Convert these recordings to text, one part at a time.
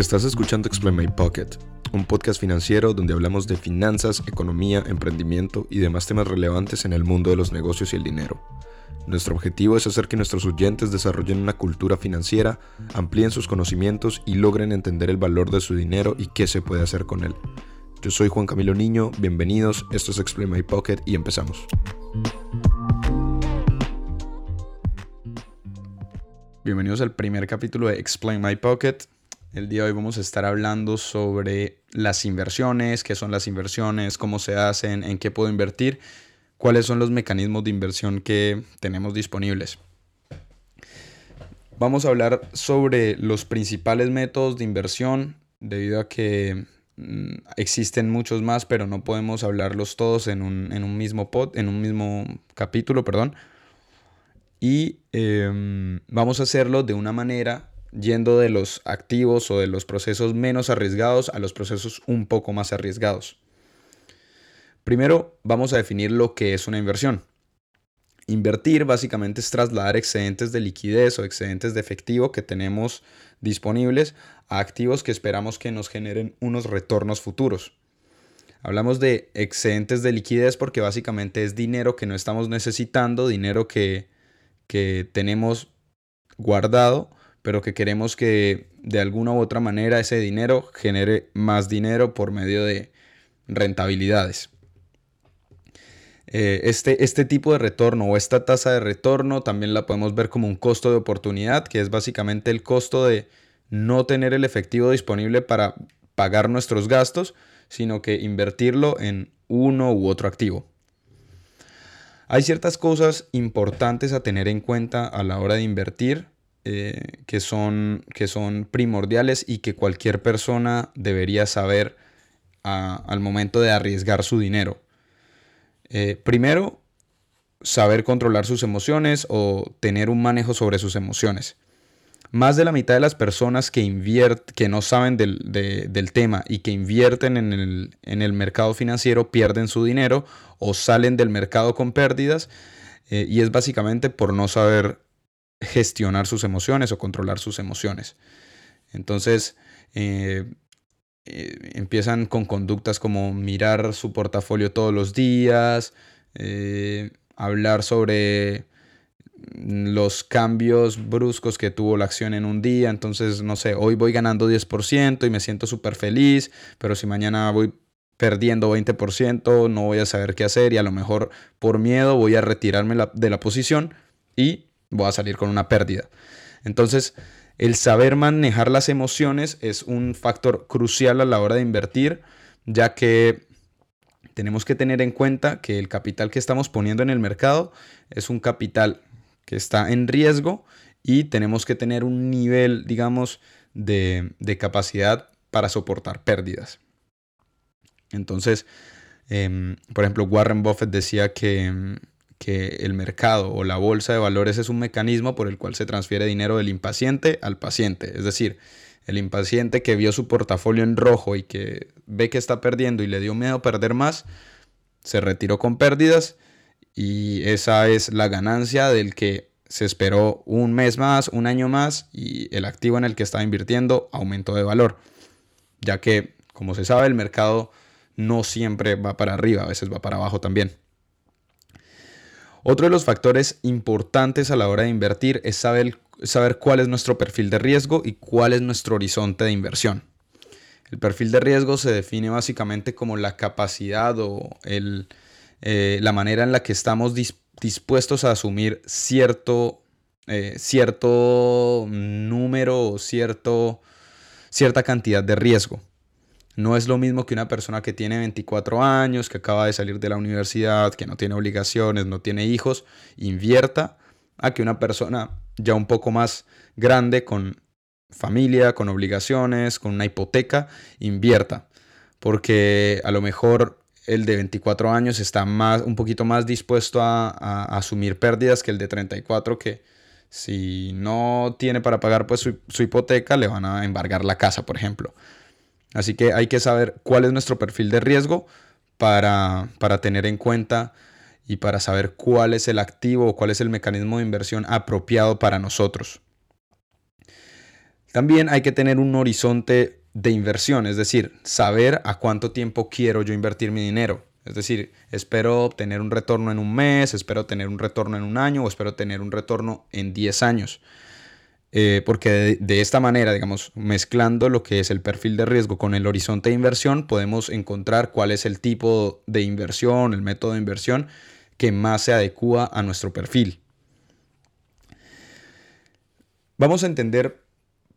Estás escuchando Explain My Pocket, un podcast financiero donde hablamos de finanzas, economía, emprendimiento y demás temas relevantes en el mundo de los negocios y el dinero. Nuestro objetivo es hacer que nuestros oyentes desarrollen una cultura financiera, amplíen sus conocimientos y logren entender el valor de su dinero y qué se puede hacer con él. Yo soy Juan Camilo Niño, bienvenidos, esto es Explain My Pocket y empezamos. Bienvenidos al primer capítulo de Explain My Pocket. El día de hoy vamos a estar hablando sobre las inversiones, qué son las inversiones, cómo se hacen, en qué puedo invertir, cuáles son los mecanismos de inversión que tenemos disponibles. Vamos a hablar sobre los principales métodos de inversión, debido a que mm, existen muchos más, pero no podemos hablarlos todos en un, mismo pod, en un mismo capítulo, perdón. Y em, vamos a hacerlo de una manera yendo de los activos o de los procesos menos arriesgados a los procesos un poco más arriesgados. Primero vamos a definir lo que es una inversión. Invertir básicamente es trasladar excedentes de liquidez o excedentes de efectivo que tenemos disponibles a activos que esperamos que nos generen unos retornos futuros. Hablamos de excedentes de liquidez porque básicamente es dinero que no estamos necesitando, dinero que, que tenemos guardado pero que queremos que de alguna u otra manera ese dinero genere más dinero por medio de rentabilidades. Eh, este, este tipo de retorno o esta tasa de retorno también la podemos ver como un costo de oportunidad, que es básicamente el costo de no tener el efectivo disponible para pagar nuestros gastos, sino que invertirlo en uno u otro activo. Hay ciertas cosas importantes a tener en cuenta a la hora de invertir eh, que, son, que son primordiales y que cualquier persona debería saber al momento de arriesgar su dinero. Eh, primero, saber controlar sus emociones o tener un manejo sobre sus emociones. Más de la mitad de las personas que, que no saben del, tema y que invierten en el, en el, mercado financiero pierden su dinero o salen del mercado con pérdidas eh, y es básicamente por no saber gestionar sus emociones o controlar sus emociones. Entonces, eh, eh, empiezan con conductas como mirar su portafolio todos los días, eh, hablar sobre los cambios bruscos que tuvo la acción en un día. Entonces, no sé, hoy voy ganando 10% y me siento súper feliz, pero si mañana voy perdiendo 20%, no voy a saber qué hacer y a lo mejor por miedo voy a retirarme de la posición y voy a salir con una pérdida. Entonces, el saber manejar las emociones es un factor crucial a la hora de invertir, ya que tenemos que tener en cuenta que el capital que estamos poniendo en el mercado es un capital que está en riesgo y tenemos que tener un nivel, digamos, de, capacidad para soportar pérdidas. Entonces, em, por ejemplo, Warren Buffett decía que que el mercado o la bolsa de valores es un mecanismo por el cual se transfiere dinero del impaciente al paciente. Es decir, el impaciente que vio su portafolio en rojo y que ve que está perdiendo y le dio miedo a perder más, se retiró con pérdidas y esa es la ganancia del que se esperó un mes más, un año más y el activo en el que estaba invirtiendo aumentó de valor. Ya que, como se sabe, el mercado no siempre va para arriba, a veces va para abajo también. Otro de los factores importantes a la hora de invertir es saber, saber cuál es nuestro perfil de riesgo y cuál es nuestro horizonte de inversión. El perfil de riesgo se define básicamente como la capacidad o eh, la manera en la que estamos dispuestos a asumir cierto, eh, cierto número o cierta cantidad de riesgo. No es lo mismo que una persona que tiene 24 años, que acaba de salir de la universidad, que no tiene obligaciones, no tiene hijos, invierta, a que una persona ya un poco más grande, con familia, con obligaciones, con una hipoteca, invierta. Porque a lo mejor el de 24 años está más, un poquito más dispuesto a, asumir pérdidas que el de 34 que si no tiene para pagar pues su hipoteca le van a embargar la casa, por ejemplo. Así que hay que saber cuál es nuestro perfil de riesgo para, tener en cuenta y para saber cuál es el activo o cuál es el mecanismo de inversión apropiado para nosotros. También hay que tener un horizonte de inversión, es decir, saber a cuánto tiempo quiero yo invertir mi dinero. Es decir, espero obtener un retorno en un mes, espero tener un retorno en un año o espero tener un retorno en 10 años. Eh, porque de, esta manera, digamos, mezclando lo que es el perfil de riesgo con el horizonte de inversión, podemos encontrar cuál es el tipo de inversión, el método de inversión que más se adecua a nuestro perfil. Vamos a entender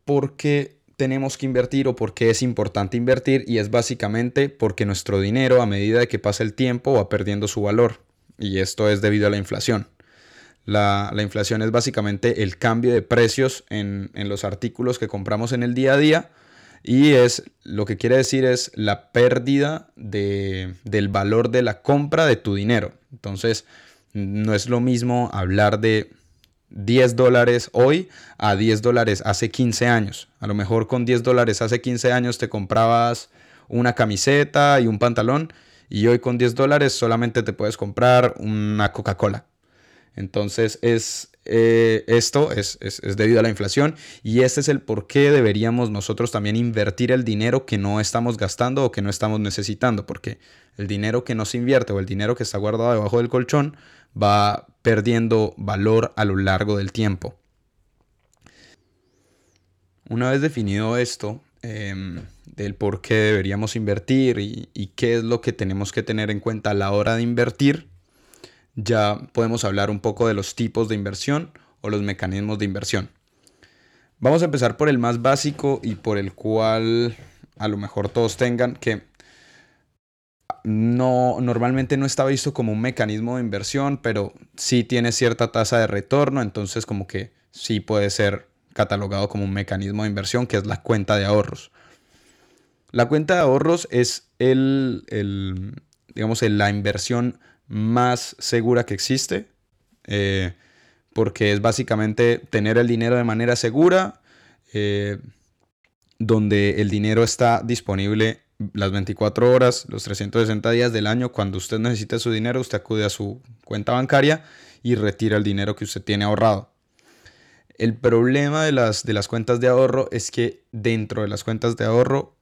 por qué tenemos que invertir o por qué es importante invertir y es básicamente porque nuestro dinero a medida de que pasa el tiempo va perdiendo su valor y esto es debido a la inflación. La, inflación es básicamente el cambio de precios en, los artículos que compramos en el día a día y es lo que quiere decir es la pérdida del valor de la compra de tu dinero. Entonces, no es lo mismo hablar de 10 dólares hoy a 10 dólares hace 15 años. A lo mejor con 10 dólares hace 15 años te comprabas una camiseta y un pantalón y hoy con 10 dólares solamente te puedes comprar una Coca-Cola. Entonces es, eh, esto es, es, debido a la inflación y este es el por qué deberíamos nosotros también invertir el dinero que no estamos gastando o que no estamos necesitando, porque el dinero que no se invierte o el dinero que está guardado debajo del colchón va perdiendo valor a lo largo del tiempo. Una vez definido esto, em, del por qué deberíamos invertir y, qué es lo que tenemos que tener en cuenta a la hora de invertir, ya podemos hablar un poco de los tipos de inversión o los mecanismos de inversión. Vamos a empezar por el más básico y por el cual a lo mejor todos tengan que no, normalmente no está visto como un mecanismo de inversión, pero sí tiene cierta tasa de retorno, entonces como que sí puede ser catalogado como un mecanismo de inversión, que es la cuenta de ahorros. La cuenta de ahorros es el, el digamos, la inversión más segura que existe, eh, porque es básicamente tener el dinero de manera segura, eh, donde el dinero está disponible las 24 horas, los 360 días del año, cuando usted necesita su dinero, usted acude a su cuenta bancaria y retira el dinero que usted tiene ahorrado. El problema de las, de las cuentas de ahorro es que dentro de las cuentas de ahorro,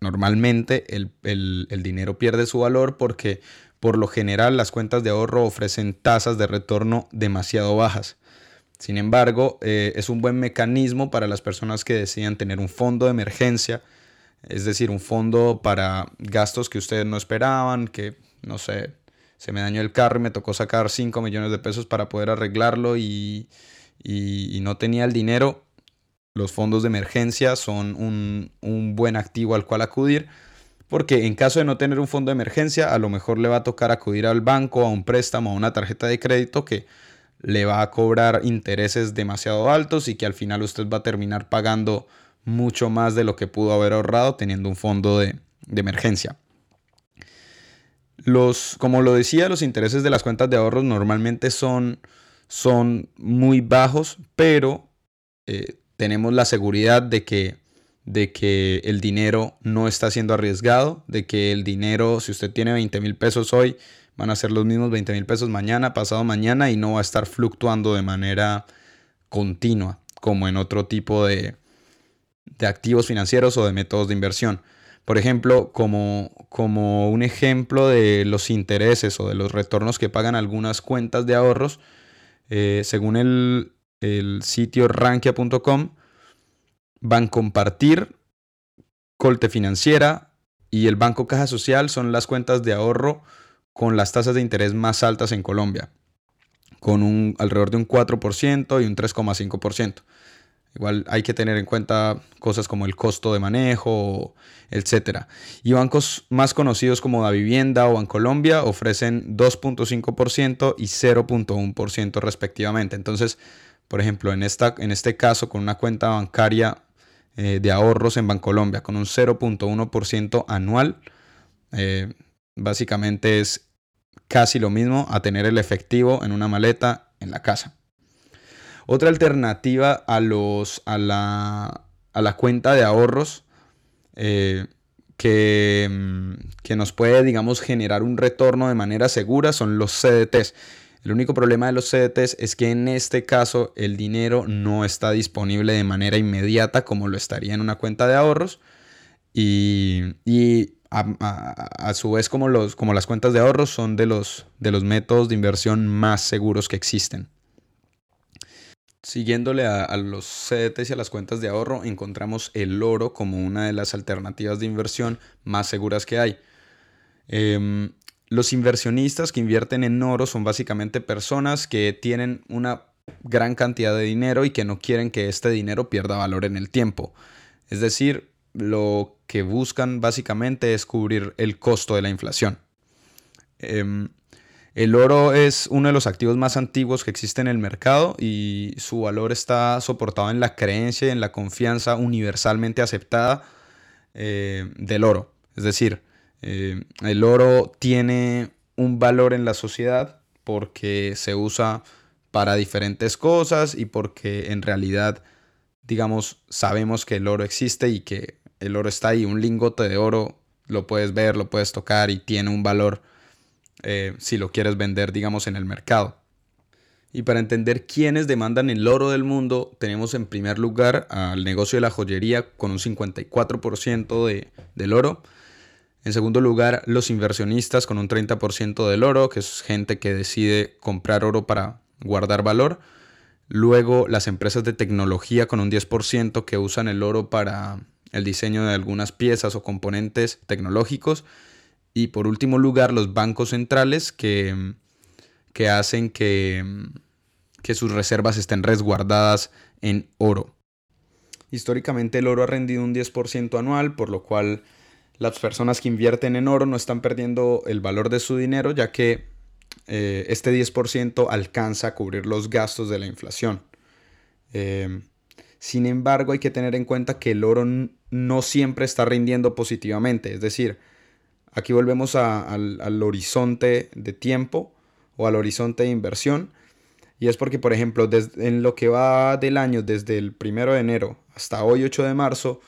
normalmente el, el dinero pierde su valor porque por lo general las cuentas de ahorro ofrecen tasas de retorno demasiado bajas. Sin embargo, eh, es un buen mecanismo para las personas que deciden tener un fondo de emergencia, es decir, un fondo para gastos que ustedes no esperaban, que, no sé, se me dañó el carro y me tocó sacar 5 millones de pesos para poder arreglarlo y, no tenía el dinero. Los fondos de emergencia son un buen activo al cual acudir porque en caso de no tener un fondo de emergencia, a lo mejor le va a tocar acudir al banco, a un préstamo, a una tarjeta de crédito que le va a cobrar intereses demasiado altos y que al final usted va a terminar pagando mucho más de lo que pudo haber ahorrado teniendo un fondo de, emergencia. Los, como lo decía, los intereses de las cuentas de ahorros normalmente son, son muy bajos, pero eh, tenemos la seguridad de que de que el dinero no está siendo arriesgado, de que el dinero, si usted tiene 20 mil pesos hoy, van a ser los mismos 20 mil pesos mañana, pasado mañana y no va a estar fluctuando de manera continua como en otro tipo de, de activos financieros o de métodos de inversión. Por ejemplo, como, como un ejemplo de los intereses o de los retornos que pagan algunas cuentas de ahorros, eh, según el, el sitio rankia.com, Bancompartir, Colte Financiera y el Banco Caja Social son las cuentas de ahorro con las tasas de interés más altas en Colombia, con un, alrededor de un 4% y un 3,5%. Igual hay que tener en cuenta cosas como el costo de manejo, etc. Y bancos más conocidos como Da Vivienda o Bancolombia ofrecen 2.5% y 0.1% respectivamente. Entonces, por ejemplo, en, esta, en este caso, con una cuenta bancaria eh, de ahorros en Bancolombia con un 0.1% anual. Eh, básicamente es casi lo mismo a tener el efectivo en una maleta en la casa. Otra alternativa a, los, a, la, a la cuenta de ahorros eh, que, que, nos puede, digamos, generar un retorno de manera segura son los CDTs. El único problema de los CDTs es que en este caso el dinero no está disponible de manera inmediata como lo estaría en una cuenta de ahorros y, a, su vez como, los, como las cuentas de ahorros son de los, de los métodos de inversión más seguros que existen. Siguiéndole a, los CDTs y a las cuentas de ahorro, encontramos el oro como una de las alternativas de inversión más seguras que hay. Em, los inversionistas que invierten en oro son básicamente personas que tienen una gran cantidad de dinero y que no quieren que este dinero pierda valor en el tiempo. Es decir, lo que buscan básicamente es cubrir el costo de la inflación. Em, el oro es uno de los activos más antiguos que existe en el mercado y su valor está soportado en la creencia y en la confianza universalmente aceptada eh, del oro. Es decir, eh, el oro tiene un valor en la sociedad porque se usa para diferentes cosas y porque en realidad, digamos, sabemos que el oro existe y que el oro está ahí. Un lingote de oro lo puedes ver, lo puedes tocar y tiene un valor eh, si lo quieres vender, digamos, en el mercado. Y para entender quiénes demandan el oro del mundo, tenemos en primer lugar al negocio de la joyería con un 54% de, del oro. En segundo lugar, los inversionistas con un 30% del oro, que es gente que decide comprar oro para guardar valor. Luego, las empresas de tecnología con un 10% que usan el oro para el diseño de algunas piezas o componentes tecnológicos. Y por último lugar, los bancos centrales que, que hacen que, que sus reservas estén resguardadas en oro. Históricamente el oro ha rendido un 10% anual, por lo cual las personas que invierten en oro no están perdiendo el valor de su dinero, ya que eh, este 10% alcanza a cubrir los gastos de la inflación. Eh, sin embargo, hay que tener en cuenta que el oro no siempre está rindiendo positivamente, es decir, Aquí volvemos al, horizonte de tiempo o al horizonte de inversión. Y es porque, por ejemplo, en lo que va del año, desde el 1 de enero hasta hoy 8 de marzo,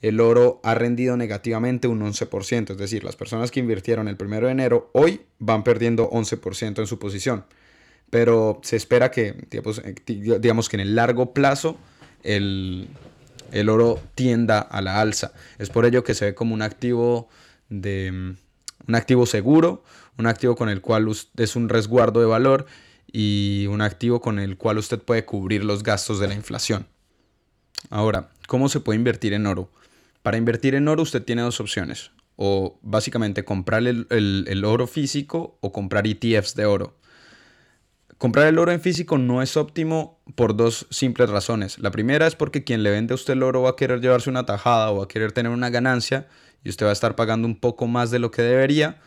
el oro ha rendido negativamente un 11%. Es decir, las personas que invirtieron el 1 de enero hoy van perdiendo 11% en su posición. Pero se espera que, digamos, eh, digamos que en el largo plazo, el, el oro tienda a la alza. Es por ello que se ve como un activo de un activo seguro, un activo con el cual es un resguardo de valor y un activo con el cual usted puede cubrir los gastos de la inflación. Ahora, ¿cómo se puede invertir en oro? Para invertir en oro usted tiene dos opciones, o básicamente comprar el, oro físico o comprar ETFs de oro. Comprar el oro en físico no es óptimo por dos simples razones. La primera es porque quien le vende a usted el oro va a querer llevarse una tajada o va a querer tener una ganancia y usted va a estar pagando un poco más de lo que debería.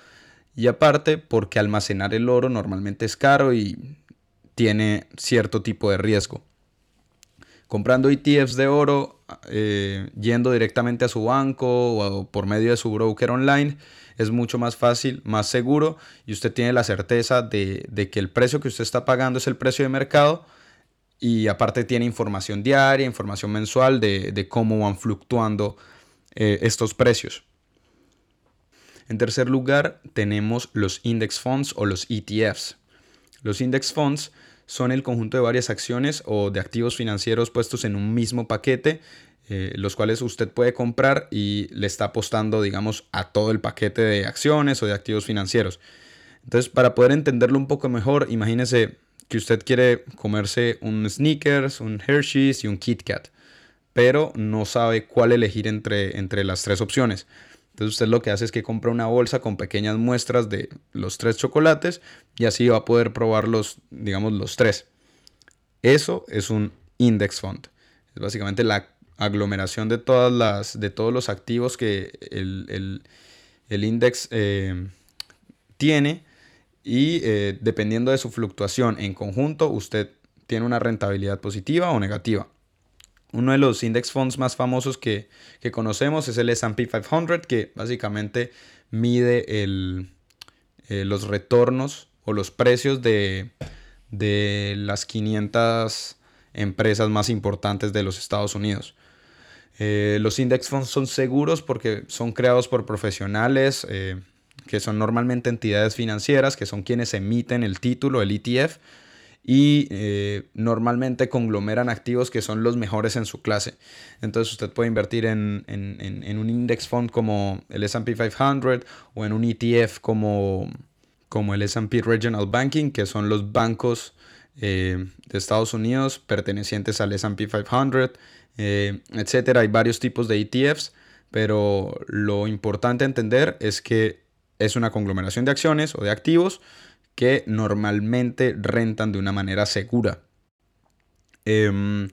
Y aparte, porque almacenar el oro normalmente es caro y tiene cierto tipo de riesgo. Comprando ETFs de oro, eh, yendo directamente a su banco o por medio de su broker online, es mucho más fácil, más seguro y usted tiene la certeza de, que el precio que usted está pagando es el precio de mercado y aparte tiene información diaria, información mensual de cómo van fluctuando eh, estos precios. En tercer lugar, tenemos los index funds o los ETFs. Los index funds son el conjunto de varias acciones o de activos financieros puestos en un mismo paquete, eh, los cuales usted puede comprar y le está apostando, digamos, a todo el paquete de acciones o de activos financieros. Entonces, para poder entenderlo un poco mejor, imagínese que usted quiere comerse un Snickers, un Hershey's y un Kit Kat pero no sabe cuál elegir entre, entre las tres opciones. Entonces usted lo que hace es que compra una bolsa con pequeñas muestras de los tres chocolates y así va a poder probar los, digamos, los tres. Eso es un index fund. Es básicamente la aglomeración de, todas las, de todos los activos que el, index eh, tiene y eh, dependiendo de su fluctuación en conjunto, usted tiene una rentabilidad positiva o negativa. Uno de los index funds más famosos que, conocemos es el SP 500, que básicamente mide eh, los retornos o los precios de, las 500 empresas más importantes de los Estados Unidos. Eh, los index funds son seguros porque son creados por profesionales, eh, que son normalmente entidades financieras, que son quienes emiten el título, el ETF, y eh, normalmente conglomeran activos que son los mejores en su clase. Entonces usted puede invertir en, un index fund como el SP 500 o en un ETF como, como el SP Regional Banking, que son los bancos eh, de Estados Unidos pertenecientes al SP 500, eh, etc. Hay varios tipos de ETFs, pero lo importante entender es que es una conglomeración de acciones o de activos que normalmente rentan de una manera segura. Em,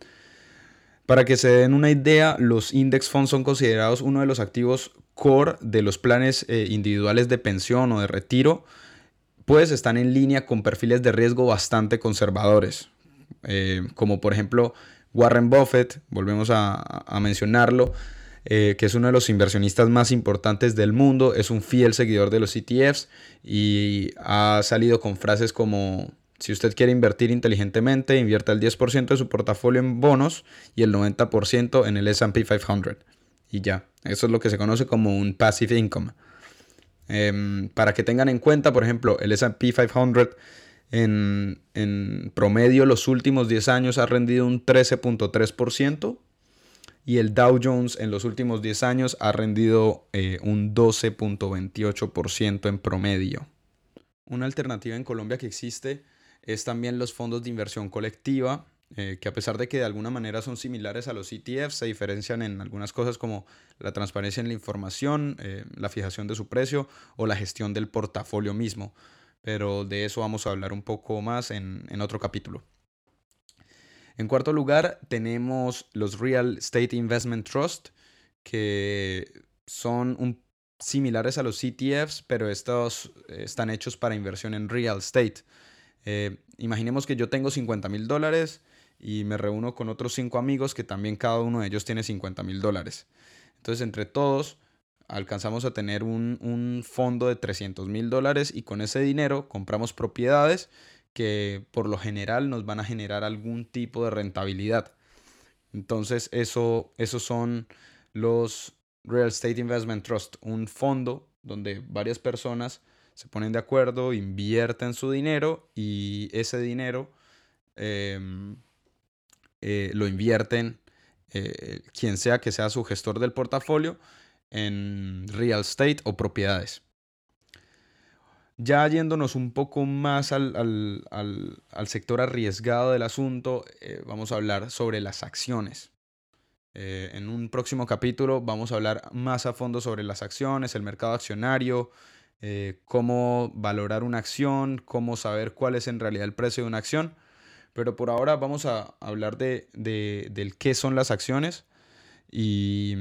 para que se den una idea, los index funds son considerados uno de los activos core de los planes eh, individuales de pensión o de retiro, pues están en línea con perfiles de riesgo bastante conservadores, eh, como por ejemplo Warren Buffett, volvemos a mencionarlo, eh, que es uno de los inversionistas más importantes del mundo, es un fiel seguidor de los ETFs y ha salido con frases como, si usted quiere invertir inteligentemente, invierta el 10% de su portafolio en bonos y el 90% en el SP 500. Y ya, eso es lo que se conoce como un passive income. Em, para que tengan en cuenta, por ejemplo, el SP 500 en, en promedio los últimos 10 años ha rendido un 13.3% y el Dow Jones en los últimos 10 años ha rendido eh, un 12.28% en promedio. Una alternativa en Colombia que existe es también los fondos de inversión colectiva, eh, que a pesar de que de alguna manera son similares a los ETFs, se diferencian en algunas cosas como la transparencia en la información, eh, la fijación de su precio o la gestión del portafolio mismo. Pero de eso vamos a hablar un poco más en otro capítulo. En cuarto lugar, tenemos los Real Estate Investment Trust, que son similares a los CTFs, pero estos eh, están hechos para inversión en real estate. Eh, imaginemos que yo tengo 50 mil dólares y me reúno con otros cinco amigos que también cada uno de ellos tiene 50 mil dólares. Entonces, entre todos, alcanzamos a tener un, un fondo de 300 mil dólares y con ese dinero compramos propiedades que por lo general nos van a generar algún tipo de rentabilidad. Entonces, eso, esos son los Real Estate Investment Trust, un fondo donde varias personas se ponen de acuerdo, invierten su dinero y ese dinero em, eh, lo invierten eh, quien sea que sea su gestor del portafolio en real estate o propiedades. Ya yéndonos un poco más al, sector arriesgado del asunto, eh, vamos a hablar sobre las acciones. Eh, en un próximo capítulo vamos a hablar más a fondo sobre las acciones, el mercado accionario, eh, cómo valorar una acción, cómo saber cuál es en realidad el precio de una acción. Pero por ahora vamos a hablar de, qué son las acciones y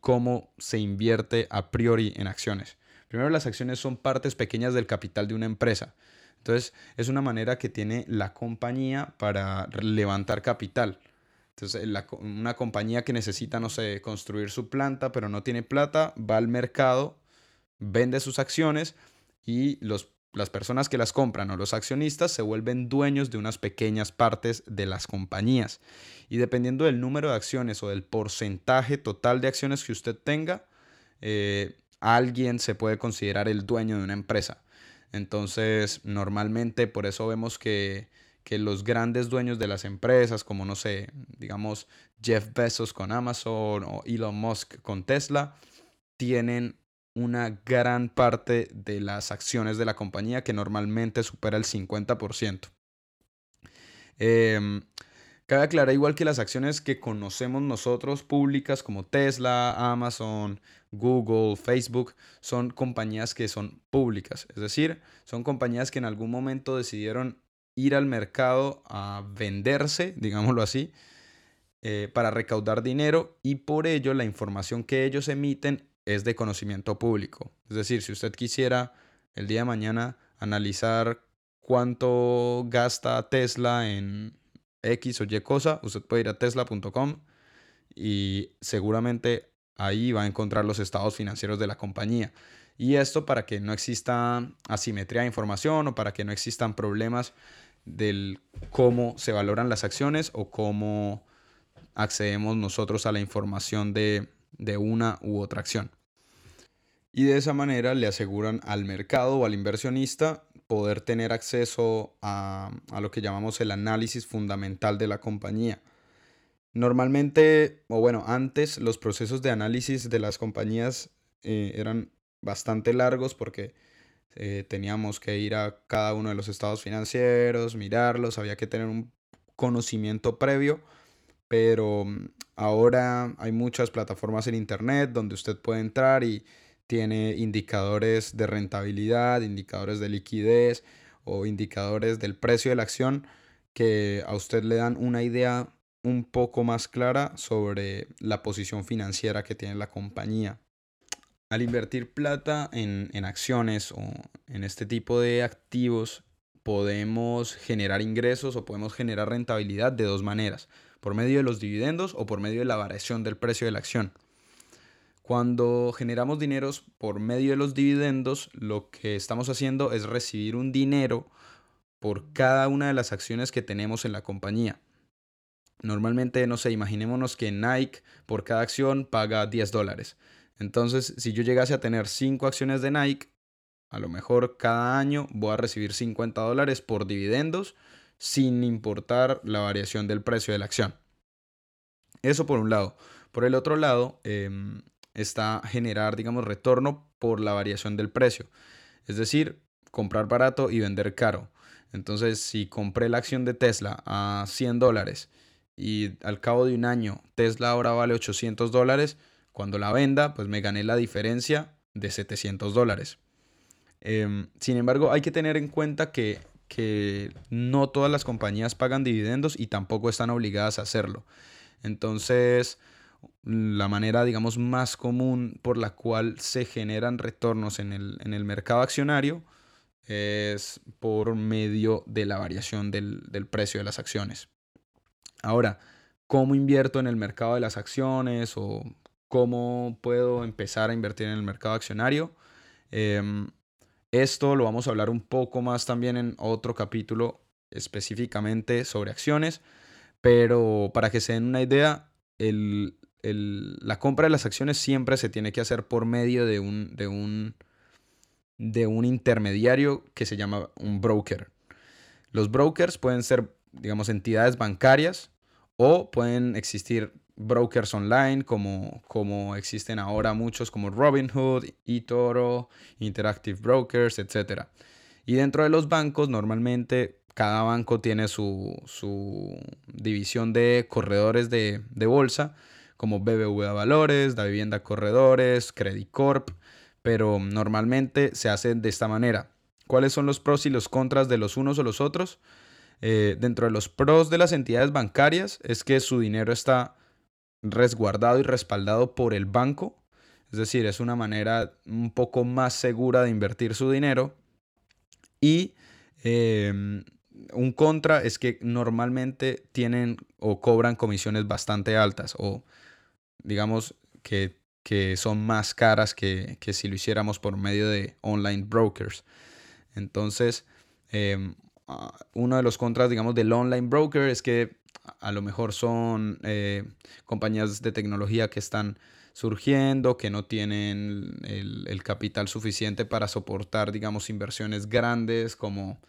cómo se invierte a priori en acciones. Primero, las acciones son partes pequeñas del capital de una empresa. Entonces, es una manera que tiene la compañía para levantar capital. Entonces, una compañía que necesita, no sé, construir su planta, pero no tiene plata, va al mercado, vende sus acciones y los, las personas que las compran o los accionistas se vuelven dueños de unas pequeñas partes de las compañías. Y dependiendo del número de acciones o del porcentaje total de acciones que usted tenga, eh, alguien se puede considerar el dueño de una empresa. Entonces, normalmente por eso vemos que, los grandes dueños de las empresas, como no sé, digamos Jeff Bezos con Amazon o Elon Musk con Tesla, tienen una gran parte de las acciones de la compañía que normalmente supera el 50%. Eh, Cabe aclarar igual que las acciones que conocemos nosotros públicas como Tesla, Amazon, Google, Facebook, son compañías que son públicas. Es decir, son compañías que en algún momento decidieron ir al mercado a venderse, digámoslo así, eh, para recaudar dinero y por ello la información que ellos emiten es de conocimiento público. Es decir, si usted quisiera el día de mañana analizar cuánto gasta Tesla en X o Y cosa, usted puede ir a tesla.com y seguramente ahí va a encontrar los estados financieros de la compañía. Y esto para que no exista asimetría de información o para que no existan problemas del cómo se valoran las acciones o cómo accedemos nosotros a la información de, de una u otra acción. y de esa manera le aseguran al mercado o al inversionista poder tener acceso a, lo que llamamos el análisis fundamental de la compañía. Normalmente, o bueno, antes los procesos de análisis de las compañías eh, eran bastante largos porque eh, teníamos que ir a cada uno de los estados financieros, mirarlos, había que tener un conocimiento previo, pero mm, ahora hay muchas plataformas en Internet donde usted puede entrar y tiene indicadores de rentabilidad, indicadores de liquidez o indicadores del precio de la acción que a usted le dan una idea un poco más clara sobre la posición financiera que tiene la compañía. Al invertir plata en, en acciones o en este tipo de activos, podemos generar ingresos o podemos generar rentabilidad de dos maneras, por medio de los dividendos o por medio de la variación del precio de la acción. Cuando generamos dineros por medio de los dividendos, lo que estamos haciendo es recibir un dinero por cada una de las acciones que tenemos en la compañía. Normalmente, no sé, imaginémonos que Nike por cada acción paga 10 dólares. Entonces, si yo llegase a tener 5 acciones de Nike, a lo mejor cada año voy a recibir 50 dólares por dividendos sin importar la variación del precio de la acción. Eso por un lado. Por el otro lado, em, está generar, digamos, retorno por la variación del precio. Es decir, comprar barato y vender caro. Entonces, si compré la acción de Tesla a 100 dólares y al cabo de un año Tesla ahora vale 800 dólares, cuando la venda, pues me gané la diferencia de 700 dólares. Em, sin embargo, hay que tener en cuenta que, que no todas las compañías pagan dividendos y tampoco están obligadas a hacerlo. Entonces, la manera, digamos, más común por la cual se generan retornos en el, mercado accionario es por medio de la variación del, precio de las acciones. Ahora, ¿cómo invierto en el mercado de las acciones o cómo puedo empezar a invertir en el mercado accionario? Em, esto lo vamos a hablar un poco más también en otro capítulo específicamente sobre acciones, pero para que se den una idea, el, la compra de las acciones siempre se tiene que hacer por medio de un, de un, de un intermediario que se llama un broker. Los brokers pueden ser, digamos, entidades bancarias o pueden existir brokers online como, como existen ahora muchos como Robinhood, eToro, Interactive Brokers, etc. Y dentro de los bancos normalmente cada banco tiene su, su división de corredores de, de bolsa como BBVA Valores, Da Vivienda Corredores, Credit Corp, pero normalmente se hace de esta manera. ¿Cuáles son los pros y los contras de los unos o los otros? Eh, dentro de los pros de las entidades bancarias es que su dinero está resguardado y respaldado por el banco, es decir, es una manera un poco más segura de invertir su dinero. Y em, un contra es que normalmente tienen o cobran comisiones bastante altas o digamos, que, son más caras que, si lo hiciéramos por medio de online brokers. Entonces, em, ah, uno de los contras, digamos, del online broker es que a lo mejor son eh, compañías de tecnología que están surgiendo, que no tienen el, el, capital suficiente para soportar, digamos, inversiones grandes como,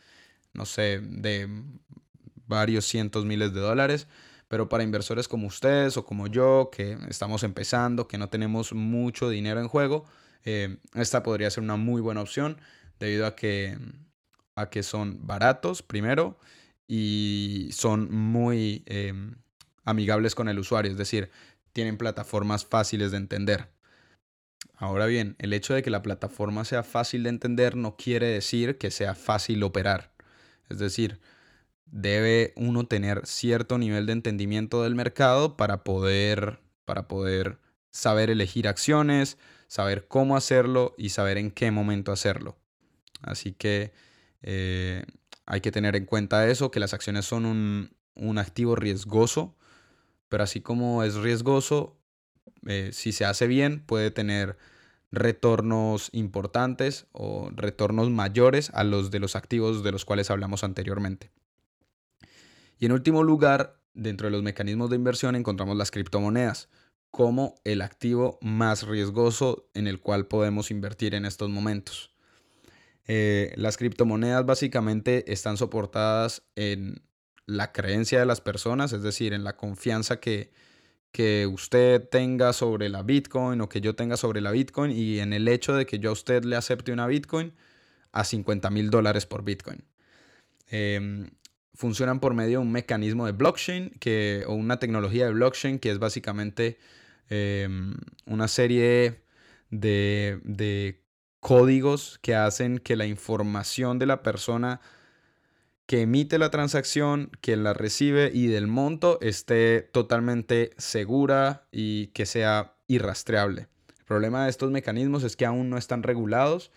no sé, de varios cientos miles de dólares pero para inversores como ustedes o como yo, que estamos empezando, que no tenemos mucho dinero en juego, eh, esta podría ser una muy buena opción debido a que, a que son baratos primero y son muy em, amigables con el usuario, es decir, tienen plataformas fáciles de entender. Ahora bien, el hecho de que la plataforma sea fácil de entender no quiere decir que sea fácil operar. Es decir, debe uno tener cierto nivel de entendimiento del mercado para poder, para poder saber elegir acciones, saber cómo hacerlo y saber en qué momento hacerlo. Así que eh, hay que tener en cuenta eso, que las acciones son un, activo riesgoso, pero así como es riesgoso, eh, si se hace bien, puede tener retornos importantes o retornos mayores a los de los activos de los cuales hablamos anteriormente. Y en último lugar, dentro de los mecanismos de inversión encontramos las criptomonedas. como el activo más riesgoso en el cual podemos invertir en estos momentos. Eh, las criptomonedas básicamente están soportadas en la creencia de las personas, es decir, en la confianza que, que usted tenga sobre la Bitcoin o que yo tenga sobre la Bitcoin y en el hecho de que yo a usted le acepte una Bitcoin a 50 mil dólares por Bitcoin. Em, funcionan por medio de un mecanismo de blockchain que, o una tecnología de blockchain que es básicamente em, una serie de, de códigos que hacen que la información de la persona que emite la transacción, que la recibe y del monto esté totalmente segura y que sea irrastreable. El problema de estos mecanismos es que aún no están regulados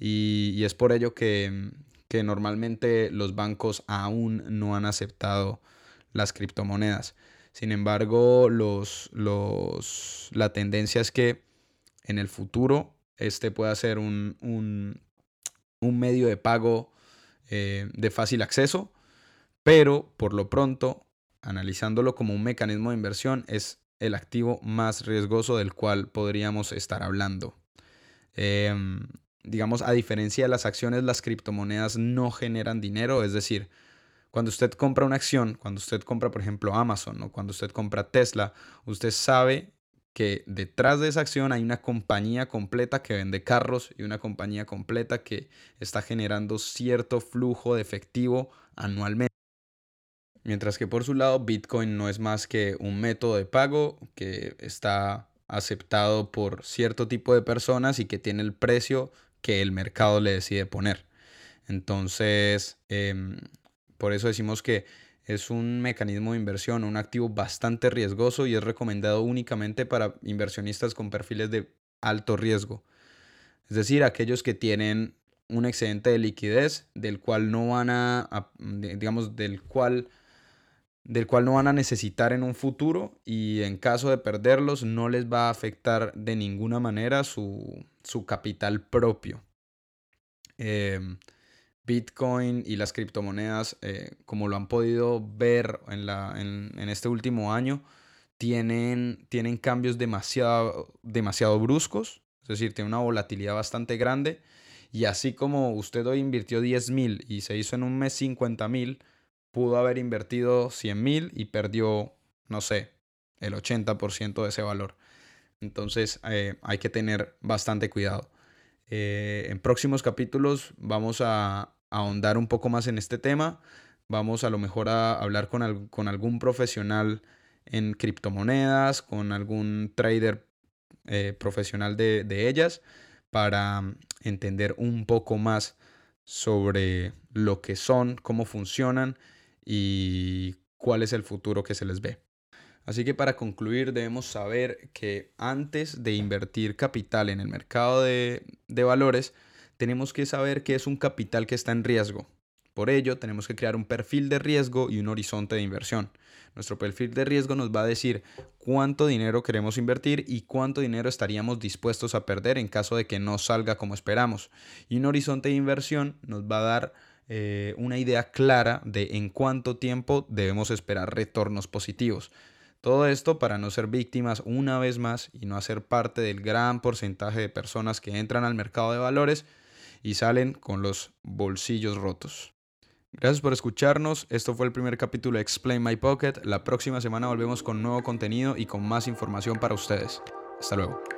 y, es por ello que, que normalmente los bancos aún no han aceptado las criptomonedas. Sin embargo, los, los, la tendencia es que en el futuro este pueda ser un, un, un medio de pago eh, de fácil acceso, pero por lo pronto, analizándolo como un mecanismo de inversión, es el activo más riesgoso del cual podríamos estar hablando. Em, digamos, a diferencia de las acciones, las criptomonedas no generan dinero, es decir, cuando usted compra una acción, cuando usted compra, por ejemplo, Amazon o cuando usted compra Tesla, usted sabe que detrás de esa acción hay una compañía completa que vende carros y una compañía completa que está generando cierto flujo de efectivo anualmente. Mientras que por su lado, Bitcoin no es más que un método de pago que está aceptado por cierto tipo de personas y que tiene el precio que el mercado le decide poner. Entonces, em, por eso decimos que es un mecanismo de inversión, un activo bastante riesgoso y es recomendado únicamente para inversionistas con perfiles de alto riesgo. Es decir, aquellos que tienen un excedente de liquidez del cual no van a, digamos, del cual del cual no van a necesitar en un futuro y en caso de perderlos no les va a afectar de ninguna manera su, su capital propio. Em, Bitcoin y las criptomonedas, eh, como lo han podido ver en, la, en, este último año, tienen, tienen cambios demasiado, demasiado bruscos, es decir, tiene una volatilidad bastante grande. Y así como usted hoy invirtió 10 mil y se hizo en un mes 50 mil, pudo haber invertido 100 mil y perdió, no sé, el 80% de ese valor. Entonces eh, hay que tener bastante cuidado. Eh, en próximos capítulos vamos a ahondar un poco más en este tema. Vamos a lo mejor a hablar con, con algún profesional en criptomonedas, con algún trader eh, profesional de, de ellas, para entender un poco más sobre lo que son, cómo funcionan y cuál es el futuro que se les ve. Así que para concluir debemos saber que antes de invertir capital en el mercado de, valores, tenemos que saber que es un capital que está en riesgo. Por ello, tenemos que crear un perfil de riesgo y un horizonte de inversión. Nuestro perfil de riesgo nos va a decir cuánto dinero queremos invertir y cuánto dinero estaríamos dispuestos a perder en caso de que no salga como esperamos. Y un horizonte de inversión nos va a dar eh, una idea clara de en cuánto tiempo debemos esperar retornos positivos. Todo esto para no ser víctimas una vez más y no hacer parte del gran porcentaje de personas que entran al mercado de valores y salen con los bolsillos rotos. Gracias por escucharnos. Esto fue el primer capítulo de Explain My Pocket. La próxima semana volvemos con nuevo contenido y con más información para ustedes. Hasta luego.